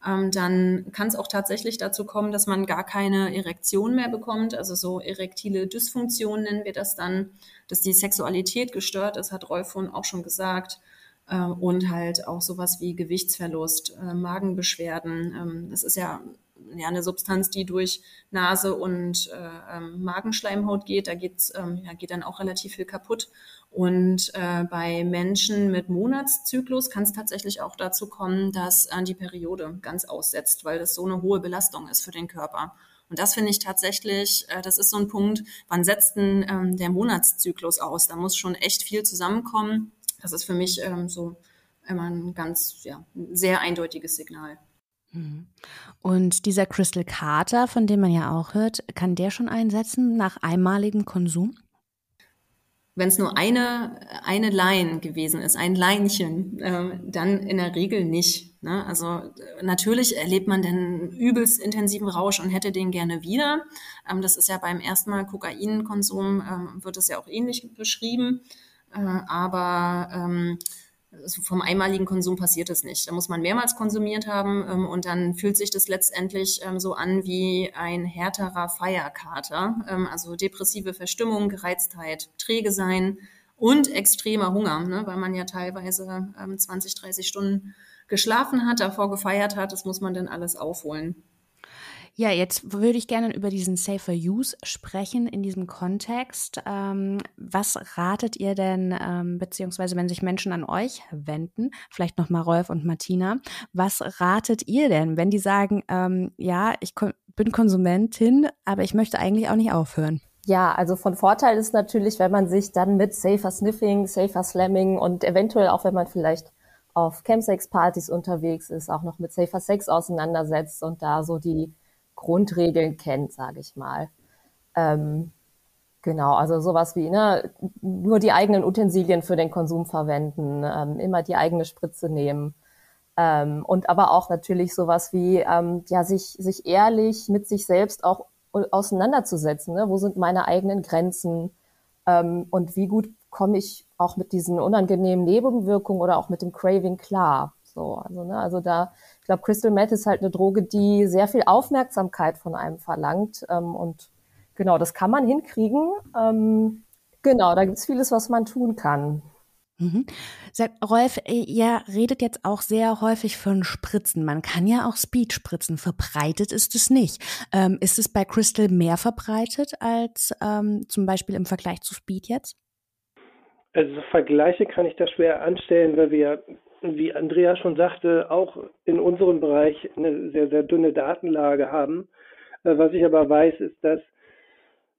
[SPEAKER 4] Ähm, dann kann es auch tatsächlich dazu kommen, dass man gar keine Erektion mehr bekommt, also so erektile Dysfunktion nennen wir das dann, dass die Sexualität gestört ist, hat Rolf auch schon gesagt. Äh, und halt auch sowas wie Gewichtsverlust, äh, Magenbeschwerden. Ähm, es ist ja ja, eine Substanz, die durch Nase und äh, ähm, Magenschleimhaut geht. Da geht's, ähm, ja, geht dann auch relativ viel kaputt. Und äh, bei Menschen mit Monatszyklus kann es tatsächlich auch dazu kommen, dass äh, die Periode ganz aussetzt, weil das so eine hohe Belastung ist für den Körper. Und das finde ich tatsächlich, äh, das ist so ein Punkt, wann setzt denn ähm, der Monatszyklus aus? Da muss schon echt viel zusammenkommen. Das ist für mich ähm, so immer ein ganz, ja, sehr eindeutiges Signal.
[SPEAKER 1] Mhm. Und dieser Crystal Carter, von dem man ja auch hört, kann der schon einsetzen nach einmaligem Konsum?
[SPEAKER 4] Wenn es nur eine, eine Line gewesen ist, ein Leinchen, äh, dann in der Regel nicht. Ne? Also natürlich erlebt man den übelst intensiven Rausch und hätte den gerne wieder. Ähm, das ist ja beim ersten Mal Kokainkonsum, ähm, wird es ja auch ähnlich beschrieben. Äh, aber ähm, vom einmaligen Konsum passiert es nicht. Da muss man mehrmals konsumiert haben ähm, und dann fühlt sich das letztendlich ähm, so an wie ein härterer Feierkater. Ähm, also depressive Verstimmung, Gereiztheit, träge sein und extremer Hunger, ne, weil man ja teilweise 20, 30 Stunden geschlafen hat, davor gefeiert hat. Das muss man dann alles aufholen.
[SPEAKER 1] Ja, jetzt würde ich gerne über diesen Safer Use sprechen in diesem Kontext. Ähm, was ratet ihr denn, ähm, beziehungsweise wenn sich Menschen an euch wenden, vielleicht nochmal Rolf und Martina, was ratet ihr denn, wenn die sagen, ähm, ja, ich kon bin Konsumentin, aber ich möchte eigentlich auch nicht aufhören?
[SPEAKER 2] Ja, also von Vorteil ist natürlich, wenn man sich dann mit Safer Sniffing, Safer Slamming und eventuell auch, wenn man vielleicht auf Chemsex-Partys unterwegs ist, auch noch mit Safer Sex auseinandersetzt und da so die Grundregeln kennt, sage ich mal. Ähm, genau, also sowas wie ne, nur die eigenen Utensilien für den Konsum verwenden, ähm, immer die eigene Spritze nehmen. Ähm, und aber auch natürlich sowas wie ähm, ja sich sich ehrlich mit sich selbst auch auseinanderzusetzen. Ne? Wo sind meine eigenen Grenzen ähm, und wie gut komme ich auch mit diesen unangenehmen Nebenwirkungen oder auch mit dem Craving klar? So, also ne, also da ich glaube, Crystal Meth ist halt eine Droge, die sehr viel Aufmerksamkeit von einem verlangt. Ähm, und genau, das kann man hinkriegen. Ähm, genau, da gibt es vieles, was man tun kann.
[SPEAKER 1] Mhm. Rolf, äh, ihr redet jetzt auch sehr häufig von Spritzen. Man kann ja auch Speed spritzen. Verbreitet ist es nicht. Ähm, ist es bei Crystal mehr verbreitet als ähm, zum Beispiel im Vergleich zu Speed jetzt?
[SPEAKER 3] Also Vergleiche kann ich da schwer anstellen, weil wir wie Andrea schon sagte, auch in unserem Bereich eine sehr, sehr dünne Datenlage haben. Äh, was ich aber weiß, ist, dass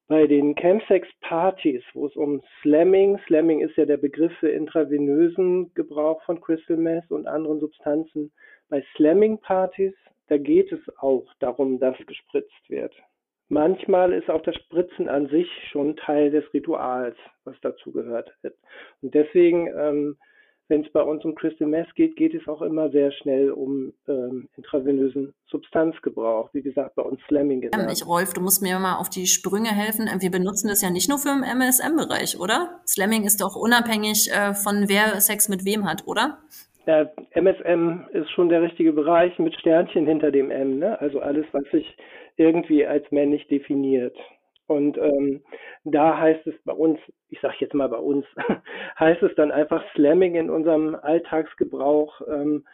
[SPEAKER 3] bei den Chemsex-Partys, wo es um Slamming, Slamming ist ja der Begriff für intravenösen Gebrauch von Crystal Meth und anderen Substanzen, bei Slamming-Partys, da geht es auch darum, dass gespritzt wird. Manchmal ist auch das Spritzen an sich schon Teil des Rituals, was dazu gehört. Und deswegen ähm, wenn es bei uns um Crystal Meth geht, geht es auch immer sehr schnell um ähm, intravenösen Substanzgebrauch. Wie gesagt, bei uns Slamming.
[SPEAKER 4] Ähm, ich, Rolf, du musst mir mal auf die Sprünge helfen. Wir benutzen das ja nicht nur für den MSM-Bereich, oder? Slamming ist doch unabhängig äh, von wer Sex mit wem hat, oder?
[SPEAKER 3] Ja, MSM ist schon der richtige Bereich mit Sternchen hinter dem M, ne? Also alles, was sich irgendwie als männlich definiert. Und ähm, da heißt es bei uns, ich sage jetzt mal bei uns, *laughs* heißt es dann einfach Slamming in unserem Alltagsgebrauch, ähm,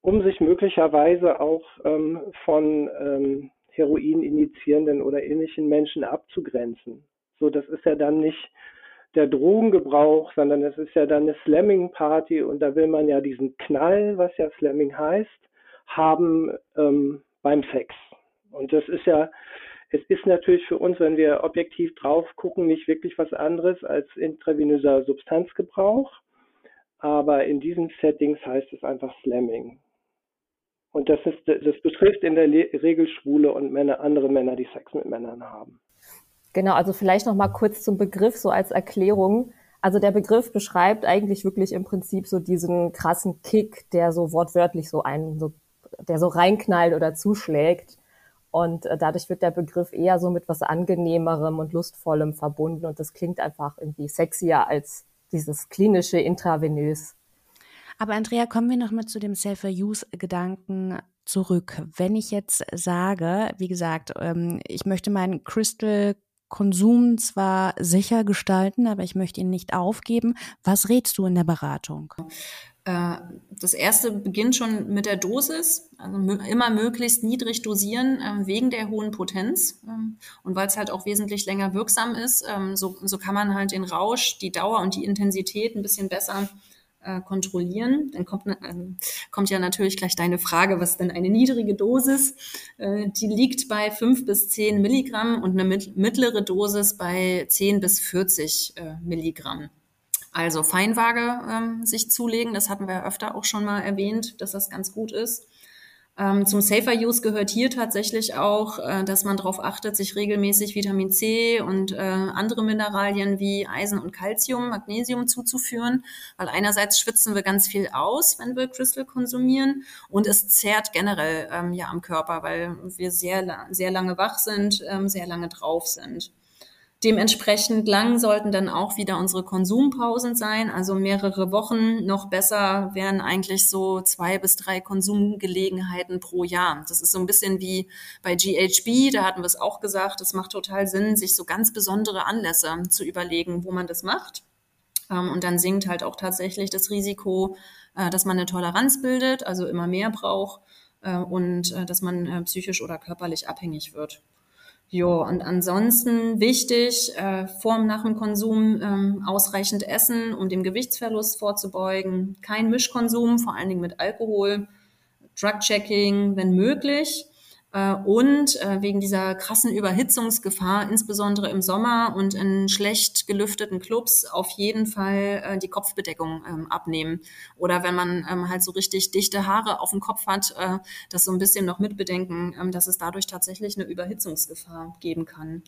[SPEAKER 3] um sich möglicherweise auch ähm, von ähm, Heroin injizierenden oder ähnlichen Menschen abzugrenzen. So, das ist ja dann nicht der Drogengebrauch, sondern es ist ja dann eine Slamming-Party und da will man ja diesen Knall, was ja Slamming heißt, haben ähm, beim Sex. Und das ist ja es ist natürlich für uns, wenn wir objektiv drauf gucken, nicht wirklich was anderes als intravenöser Substanzgebrauch. Aber in diesen Settings heißt es einfach Slamming. Und das, ist, das betrifft in der Regel Schwule und Männer, andere Männer, die Sex mit Männern haben.
[SPEAKER 2] Genau, also vielleicht noch mal kurz zum Begriff so als Erklärung. Also der Begriff beschreibt eigentlich wirklich im Prinzip so diesen krassen Kick, der so wortwörtlich so einen, so, der so reinknallt oder zuschlägt. Und äh, dadurch wird der Begriff eher so mit was Angenehmerem und Lustvollem verbunden. Und das klingt einfach irgendwie sexier als dieses klinische intravenös.
[SPEAKER 1] Aber Andrea, kommen wir nochmal zu dem Self-Use-Gedanken zurück. Wenn ich jetzt sage, wie gesagt, ähm, ich möchte meinen Crystal Konsum zwar sicher gestalten, aber ich möchte ihn nicht aufgeben. Was rätst du in der Beratung?
[SPEAKER 4] Äh, das erste beginnt schon mit der Dosis, also immer möglichst niedrig dosieren ähm, wegen der hohen Potenz ähm, und weil es halt auch wesentlich länger wirksam ist, ähm, so, so kann man halt den Rausch, die Dauer und die Intensität ein bisschen besser äh, kontrollieren. Dann kommt, äh, kommt ja natürlich gleich deine Frage, was denn eine niedrige Dosis? Äh, die liegt bei fünf bis zehn Milligramm und eine mittlere Dosis bei zehn bis 40 äh, Milligramm. Also Feinwaage ähm, sich zulegen, das hatten wir öfter auch schon mal erwähnt, dass das ganz gut ist. Ähm, zum Safer Use gehört hier tatsächlich auch, äh, dass man darauf achtet, sich regelmäßig Vitamin C und äh, andere Mineralien wie Eisen und Calcium, Magnesium zuzuführen, weil einerseits schwitzen wir ganz viel aus, wenn wir Crystal konsumieren und es zehrt generell ähm, ja am Körper, weil wir sehr, sehr lange wach sind, ähm, sehr lange drauf sind. Dementsprechend lang sollten dann auch wieder unsere Konsumpausen sein, also mehrere Wochen. Noch besser wären eigentlich so zwei bis drei Konsumgelegenheiten pro Jahr. Das ist so ein bisschen wie bei GHB, da hatten wir es auch gesagt, es macht total Sinn, sich so ganz besondere Anlässe zu überlegen, wo man das macht. Ähm, und dann sinkt halt auch tatsächlich das Risiko, äh, dass man eine Toleranz bildet, also immer mehr braucht äh, und äh, dass man psychisch oder körperlich abhängig wird. Jo, und ansonsten wichtig, äh, vor und nach dem Konsum ähm, ausreichend essen, um dem Gewichtsverlust vorzubeugen. Kein Mischkonsum, vor allen Dingen mit Alkohol. Drug-Checking, wenn möglich. Äh, und äh, wegen dieser krassen Überhitzungsgefahr, insbesondere im Sommer und in schlecht gelüfteten Clubs, auf jeden Fall äh, die Kopfbedeckung ähm, abnehmen. Oder wenn man ähm, halt so richtig dichte Haare auf dem Kopf hat, das so ein bisschen noch mitbedenken, ähm, dass es dadurch tatsächlich eine Überhitzungsgefahr geben kann.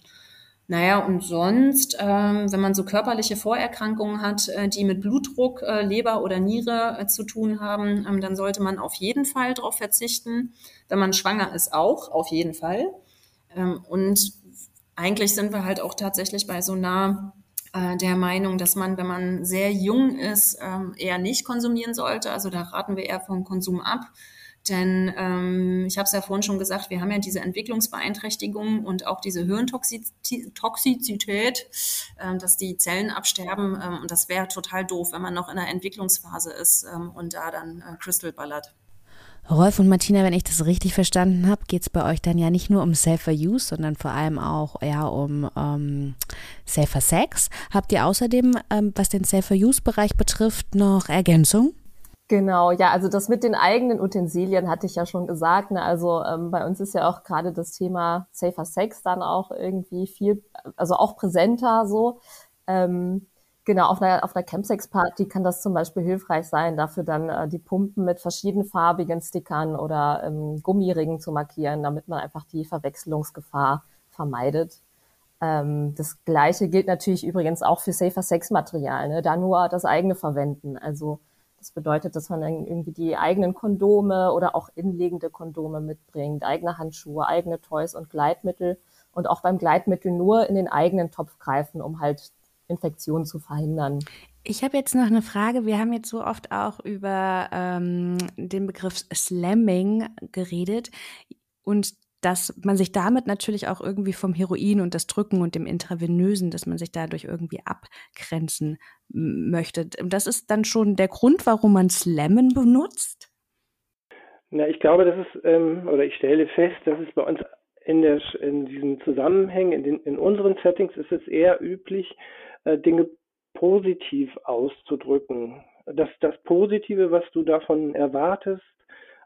[SPEAKER 4] Naja, und sonst, ähm, wenn man so körperliche Vorerkrankungen hat, äh, die mit Blutdruck, äh, Leber oder Niere äh, zu tun haben, ähm, dann sollte man auf jeden Fall darauf verzichten. Wenn man schwanger ist, auch, auf jeden Fall. Ähm, und eigentlich sind wir halt auch tatsächlich bei so nah äh, der Meinung, dass man, wenn man sehr jung ist, ähm, eher nicht konsumieren sollte. Also da raten wir eher vom Konsum ab. Denn ähm, ich habe es ja vorhin schon gesagt, wir haben ja diese Entwicklungsbeeinträchtigung und auch diese Hirntoxizität, ähm, dass die Zellen absterben. Ähm, und das wäre total doof, wenn man noch in der Entwicklungsphase ist ähm, und da dann äh, Crystal ballert.
[SPEAKER 1] Rolf und Martina, wenn ich das richtig verstanden habe, geht es bei euch dann ja nicht nur um Safer Use, sondern vor allem auch eher um ähm, Safer Sex. Habt ihr außerdem, ähm, was den Safer Use-Bereich betrifft, noch Ergänzung?
[SPEAKER 2] Genau, ja, also das mit den eigenen Utensilien hatte ich ja schon gesagt. Ne? Also ähm, bei uns ist ja auch gerade das Thema Safer Sex dann auch irgendwie viel, also auch präsenter so. Ähm, genau, auf einer, auf einer Campsex-Party kann das zum Beispiel hilfreich sein, dafür dann äh, die Pumpen mit verschiedenfarbigen Stickern oder ähm, Gummiringen zu markieren, damit man einfach die Verwechslungsgefahr vermeidet. Ähm, das Gleiche gilt natürlich übrigens auch für Safer Sex-Material, ne? da nur das eigene verwenden. Also das bedeutet, dass man dann irgendwie die eigenen Kondome oder auch inlegende Kondome mitbringt, eigene Handschuhe, eigene Toys und Gleitmittel und auch beim Gleitmittel nur in den eigenen Topf greifen, um halt Infektionen zu verhindern.
[SPEAKER 1] Ich habe jetzt noch eine Frage. Wir haben jetzt so oft auch über ähm, den Begriff Slamming geredet. Und dass man sich damit natürlich auch irgendwie vom Heroin und das Drücken und dem Intravenösen, dass man sich dadurch irgendwie abgrenzen möchte. Das ist dann schon der Grund, warum man Slammen benutzt?
[SPEAKER 3] Na, ich glaube, das ist, ähm, oder ich stelle fest, dass es bei uns in, der, in diesen Zusammenhängen, in, den, in unseren Settings ist es eher üblich, äh, Dinge positiv auszudrücken. Das, das Positive, was du davon erwartest,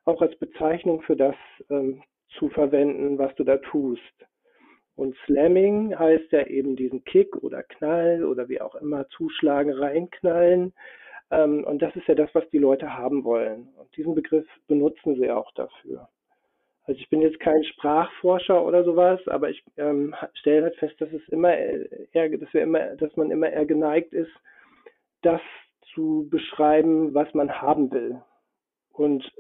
[SPEAKER 3] auch als Bezeichnung für das ähm, zu verwenden, was du da tust. Und Slamming heißt ja eben diesen Kick oder Knall oder wie auch immer zuschlagen, reinknallen. Ähm, und das ist ja das, was die Leute haben wollen. Und diesen Begriff benutzen sie auch dafür. Also ich bin jetzt kein Sprachforscher oder sowas, aber ich ähm, stelle halt fest, dass es immer eher, dass wir immer, dass man immer eher geneigt ist, das zu beschreiben, was man haben will. Und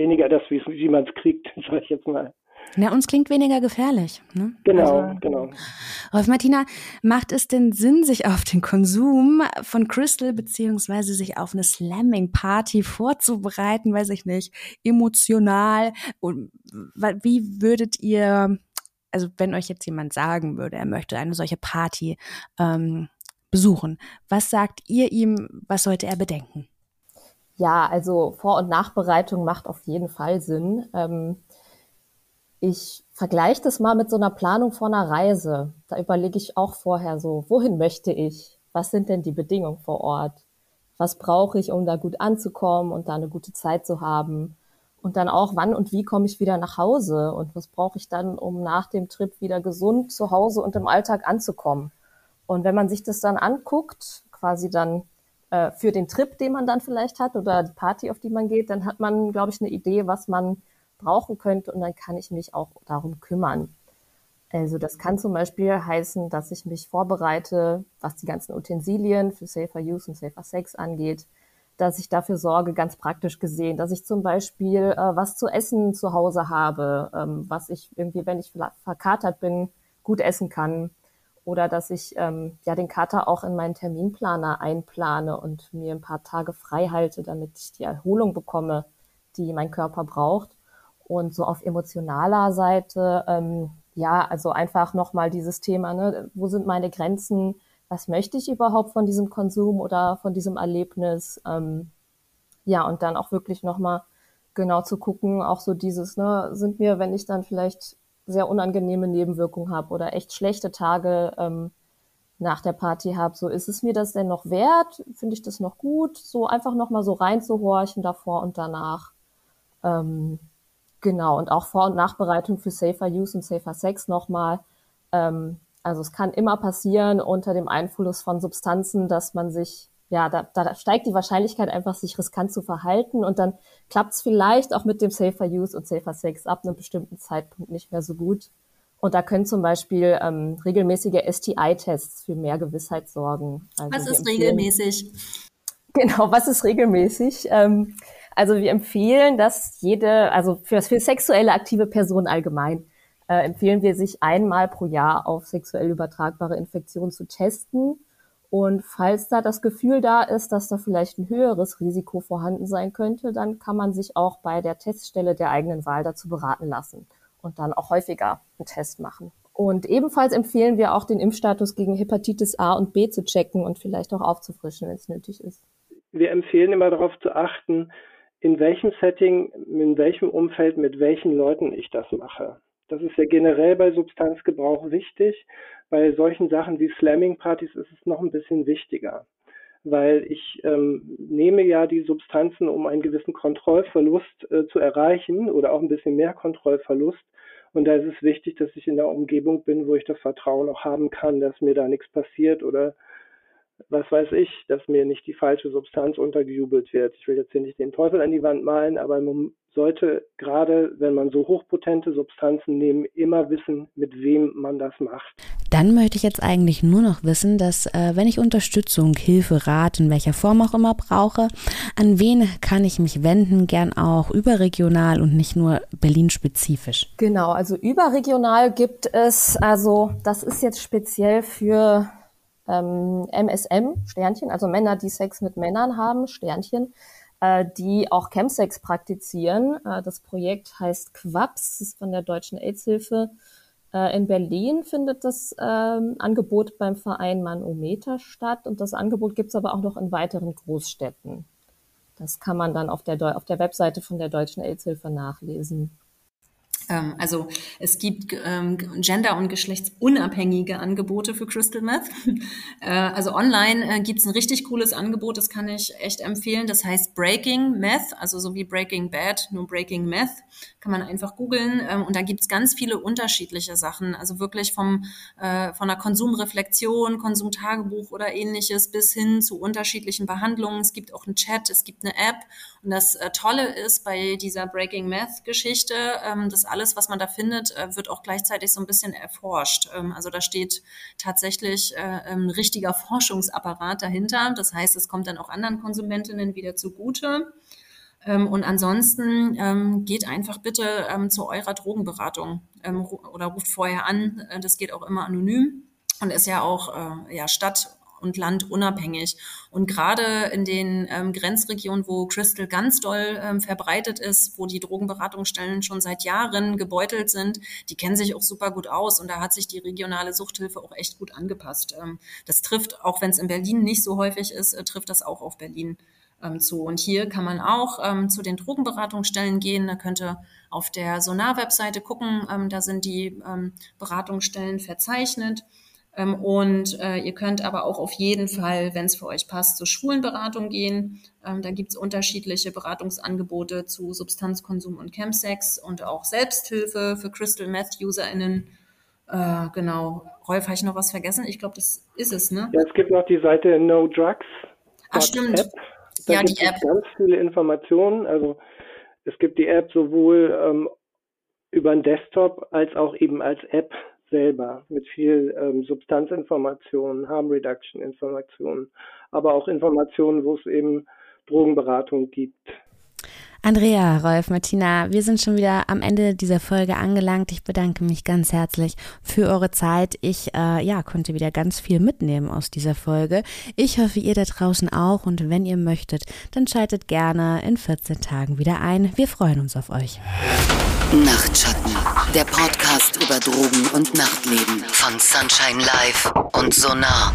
[SPEAKER 3] weniger das, wie, man es kriegt, *laughs* sage ich jetzt mal.
[SPEAKER 1] Ja, uns klingt weniger gefährlich. Ne?
[SPEAKER 3] Genau, also, genau.
[SPEAKER 1] Rolf Martina, macht es denn Sinn, sich auf den Konsum von Crystal beziehungsweise sich auf eine Slamming-Party vorzubereiten, weiß ich nicht, emotional? Und wie würdet ihr, also wenn euch jetzt jemand sagen würde, er möchte eine solche Party ähm, besuchen, was sagt ihr ihm, was sollte er bedenken?
[SPEAKER 2] Ja, also Vor- und Nachbereitung macht auf jeden Fall Sinn. Ähm, ich vergleiche das mal mit so einer Planung vor einer Reise. Da überlege ich auch vorher so, wohin möchte ich? Was sind denn die Bedingungen vor Ort? Was brauche ich, um da gut anzukommen und da eine gute Zeit zu haben? Und dann auch, wann und wie komme ich wieder nach Hause? Und was brauche ich dann, um nach dem Trip wieder gesund zu Hause und im Alltag anzukommen? Und wenn man sich das dann anguckt, quasi dann äh, für den Trip, den man dann vielleicht hat oder die Party, auf die man geht, dann hat man, glaube ich, eine Idee, was man brauchen könnte und dann kann ich mich auch darum kümmern. Also das kann zum Beispiel heißen, dass ich mich vorbereite, was die ganzen Utensilien für Safer Use und Safer Sex angeht, dass ich dafür sorge, ganz praktisch gesehen, dass ich zum Beispiel äh, was zu essen zu Hause habe, ähm, was ich irgendwie, wenn ich verkatert bin, gut essen kann. Oder dass ich ähm, ja den Kater auch in meinen Terminplaner einplane und mir ein paar Tage frei halte, damit ich die Erholung bekomme, die mein Körper braucht. Und so auf emotionaler Seite, ähm, ja, also einfach nochmal dieses Thema, ne, wo sind meine Grenzen? Was möchte ich überhaupt von diesem Konsum oder von diesem Erlebnis? Ähm, ja, und dann auch wirklich nochmal genau zu gucken, auch so dieses, ne, sind mir, wenn ich dann vielleicht sehr unangenehme Nebenwirkungen habe oder echt schlechte Tage ähm, nach der Party habe, so ist es mir das denn noch wert? Finde ich das noch gut? So einfach nochmal so reinzuhorchen davor und danach. Ähm, Genau, und auch Vor- und Nachbereitung für Safer Use und Safer Sex nochmal. Ähm, also es kann immer passieren unter dem Einfluss von Substanzen, dass man sich, ja, da, da steigt die Wahrscheinlichkeit einfach, sich riskant zu verhalten und dann klappt es vielleicht auch mit dem Safer Use und Safer Sex ab einem bestimmten Zeitpunkt nicht mehr so gut. Und da können zum Beispiel ähm, regelmäßige STI-Tests für mehr Gewissheit sorgen.
[SPEAKER 4] Also was ist regelmäßig? *laughs*
[SPEAKER 2] Genau, was ist regelmäßig? Ähm, also wir empfehlen, dass jede, also für, für sexuelle aktive Personen allgemein, äh, empfehlen wir sich einmal pro Jahr auf sexuell übertragbare Infektionen zu testen. Und falls da das Gefühl da ist, dass da vielleicht ein höheres Risiko vorhanden sein könnte, dann kann man sich auch bei der Teststelle der eigenen Wahl dazu beraten lassen und dann auch häufiger einen Test machen. Und ebenfalls empfehlen wir auch den Impfstatus gegen Hepatitis A und B zu checken und vielleicht auch aufzufrischen, wenn es nötig ist.
[SPEAKER 3] Wir empfehlen immer darauf zu achten, in welchem Setting, in welchem Umfeld, mit welchen Leuten ich das mache. Das ist ja generell bei Substanzgebrauch wichtig. Bei solchen Sachen wie Slamming-Partys ist es noch ein bisschen wichtiger, weil ich ähm, nehme ja die Substanzen, um einen gewissen Kontrollverlust äh, zu erreichen oder auch ein bisschen mehr Kontrollverlust. Und da ist es wichtig, dass ich in der Umgebung bin, wo ich das Vertrauen auch haben kann, dass mir da nichts passiert oder was weiß ich, dass mir nicht die falsche Substanz untergejubelt wird. Ich will jetzt hier nicht den Teufel an die Wand malen, aber man sollte gerade, wenn man so hochpotente Substanzen nehmen, immer wissen, mit wem man das macht.
[SPEAKER 1] Dann möchte ich jetzt eigentlich nur noch wissen, dass äh, wenn ich Unterstützung, Hilfe, Rat in welcher Form auch immer brauche, an wen kann ich mich wenden, gern auch überregional und nicht nur Berlin-spezifisch?
[SPEAKER 2] Genau, also überregional gibt es, also das ist jetzt speziell für ähm, MSM, Sternchen, also Männer, die Sex mit Männern haben, Sternchen, äh, die auch Chemsex praktizieren. Äh, das Projekt heißt Quaps, ist von der Deutschen AIDS-Hilfe. Äh, in Berlin findet das ähm, Angebot beim Verein Manometer statt und das Angebot gibt es aber auch noch in weiteren Großstädten. Das kann man dann auf der, auf der Webseite von der Deutschen AIDS-Hilfe nachlesen.
[SPEAKER 4] Ähm, also es gibt ähm, gender- und geschlechtsunabhängige Angebote für Crystal Meth. *laughs* äh, also online äh, gibt es ein richtig cooles Angebot, das kann ich echt empfehlen. Das heißt Breaking Meth, also so wie Breaking Bad, nur Breaking Meth. Kann man einfach googeln. Ähm, und da gibt es ganz viele unterschiedliche Sachen. Also wirklich vom, äh, von der Konsumreflexion, Konsumtagebuch oder ähnliches bis hin zu unterschiedlichen Behandlungen. Es gibt auch einen Chat, es gibt eine App. Und das Tolle ist bei dieser Breaking Meth-Geschichte, dass alle alles, was man da findet, äh, wird auch gleichzeitig so ein bisschen erforscht. Ähm, also da steht tatsächlich äh, ein richtiger Forschungsapparat dahinter. Das heißt, es kommt dann auch anderen Konsumentinnen wieder zugute. Ähm, und ansonsten ähm, geht einfach bitte zu eurer Drogenberatung oder ruft vorher an. Äh, das geht auch immer anonym und ist ja auch ja, Stadt- und Land unabhängig. Und gerade in den ähm, Grenzregionen, wo Crystal ganz doll ähm, verbreitet ist, wo die Drogenberatungsstellen schon seit Jahren gebeutelt sind, die kennen sich auch super gut aus. Und da hat sich die regionale Suchthilfe auch echt gut angepasst. Ähm, das trifft, auch wenn es in Berlin nicht so häufig ist, äh, trifft das auch auf Berlin ähm, zu. Und hier kann man auch ähm, zu den Drogenberatungsstellen gehen. Da könnte auf der Sonar-Webseite gucken. Ähm, da sind die ähm, Beratungsstellen verzeichnet. Ähm, und äh, ihr könnt aber auch auf jeden Fall, wenn es für euch passt, zur Schwulenberatung gehen. Ähm, da gibt es unterschiedliche Beratungsangebote zu Substanzkonsum und Chemsex und auch Selbsthilfe für Crystal Meth UserInnen. Äh, genau. Rolf, habe ich noch was vergessen? Ich glaube, das ist es, ne?
[SPEAKER 3] Ja, es gibt noch die Seite No Drugs.
[SPEAKER 4] Ach, stimmt.
[SPEAKER 3] App. Da ja, gibt die App. Es ganz viele Informationen. Also es gibt die App sowohl ähm, über den Desktop als auch eben als App selber mit viel ähm, Substanzinformationen, Harm Reduction Informationen, aber auch Informationen, wo es eben Drogenberatung gibt.
[SPEAKER 1] Andrea, Rolf, Martina, wir sind schon wieder am Ende dieser Folge angelangt. Ich bedanke mich ganz herzlich für eure Zeit. Ich äh, ja, konnte wieder ganz viel mitnehmen aus dieser Folge. Ich hoffe, ihr da draußen auch. Und wenn ihr möchtet, dann schaltet gerne in 14 Tagen wieder ein. Wir freuen uns auf euch.
[SPEAKER 5] Nachtschatten, der Podcast über Drogen und Nachtleben von Sunshine Live und Sonar.